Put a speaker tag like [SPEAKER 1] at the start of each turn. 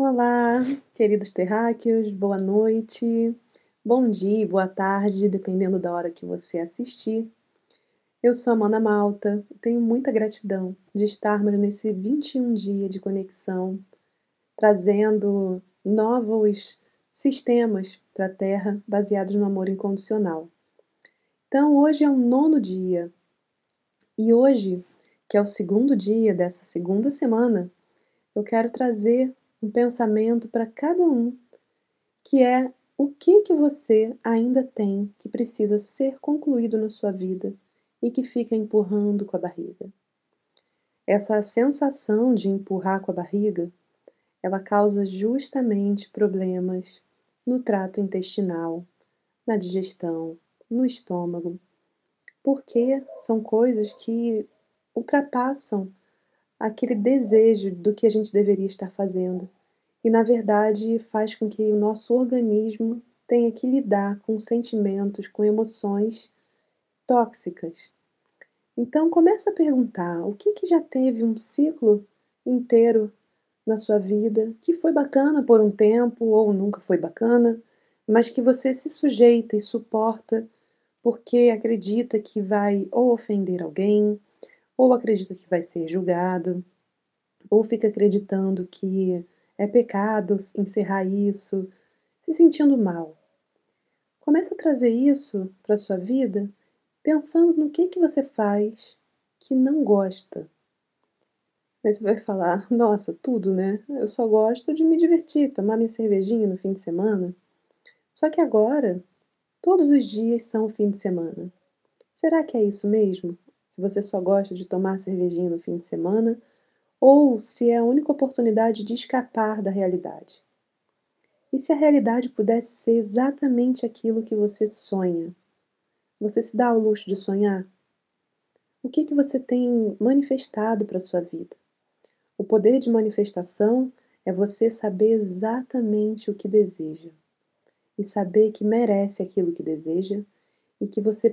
[SPEAKER 1] Olá, queridos terráqueos, boa noite, bom dia boa tarde, dependendo da hora que você assistir. Eu sou Amanda Malta e tenho muita gratidão de estarmos nesse 21 dia de conexão, trazendo novos sistemas para a Terra baseados no amor incondicional. Então, hoje é o nono dia e hoje, que é o segundo dia dessa segunda semana, eu quero trazer um pensamento para cada um, que é o que que você ainda tem que precisa ser concluído na sua vida e que fica empurrando com a barriga. Essa sensação de empurrar com a barriga, ela causa justamente problemas no trato intestinal, na digestão, no estômago, porque são coisas que ultrapassam aquele desejo do que a gente deveria estar fazendo. E na verdade faz com que o nosso organismo tenha que lidar com sentimentos, com emoções tóxicas. Então começa a perguntar o que, que já teve um ciclo inteiro na sua vida que foi bacana por um tempo ou nunca foi bacana, mas que você se sujeita e suporta porque acredita que vai ou ofender alguém, ou acredita que vai ser julgado, ou fica acreditando que é pecado encerrar isso, se sentindo mal. Comece a trazer isso para sua vida pensando no que, que você faz que não gosta. Aí você vai falar, nossa, tudo, né? Eu só gosto de me divertir, tomar minha cervejinha no fim de semana. Só que agora, todos os dias são o fim de semana. Será que é isso mesmo? Que você só gosta de tomar cervejinha no fim de semana, ou se é a única oportunidade de escapar da realidade. E se a realidade pudesse ser exatamente aquilo que você sonha? Você se dá ao luxo de sonhar? O que, que você tem manifestado para a sua vida? O poder de manifestação é você saber exatamente o que deseja e saber que merece aquilo que deseja e que você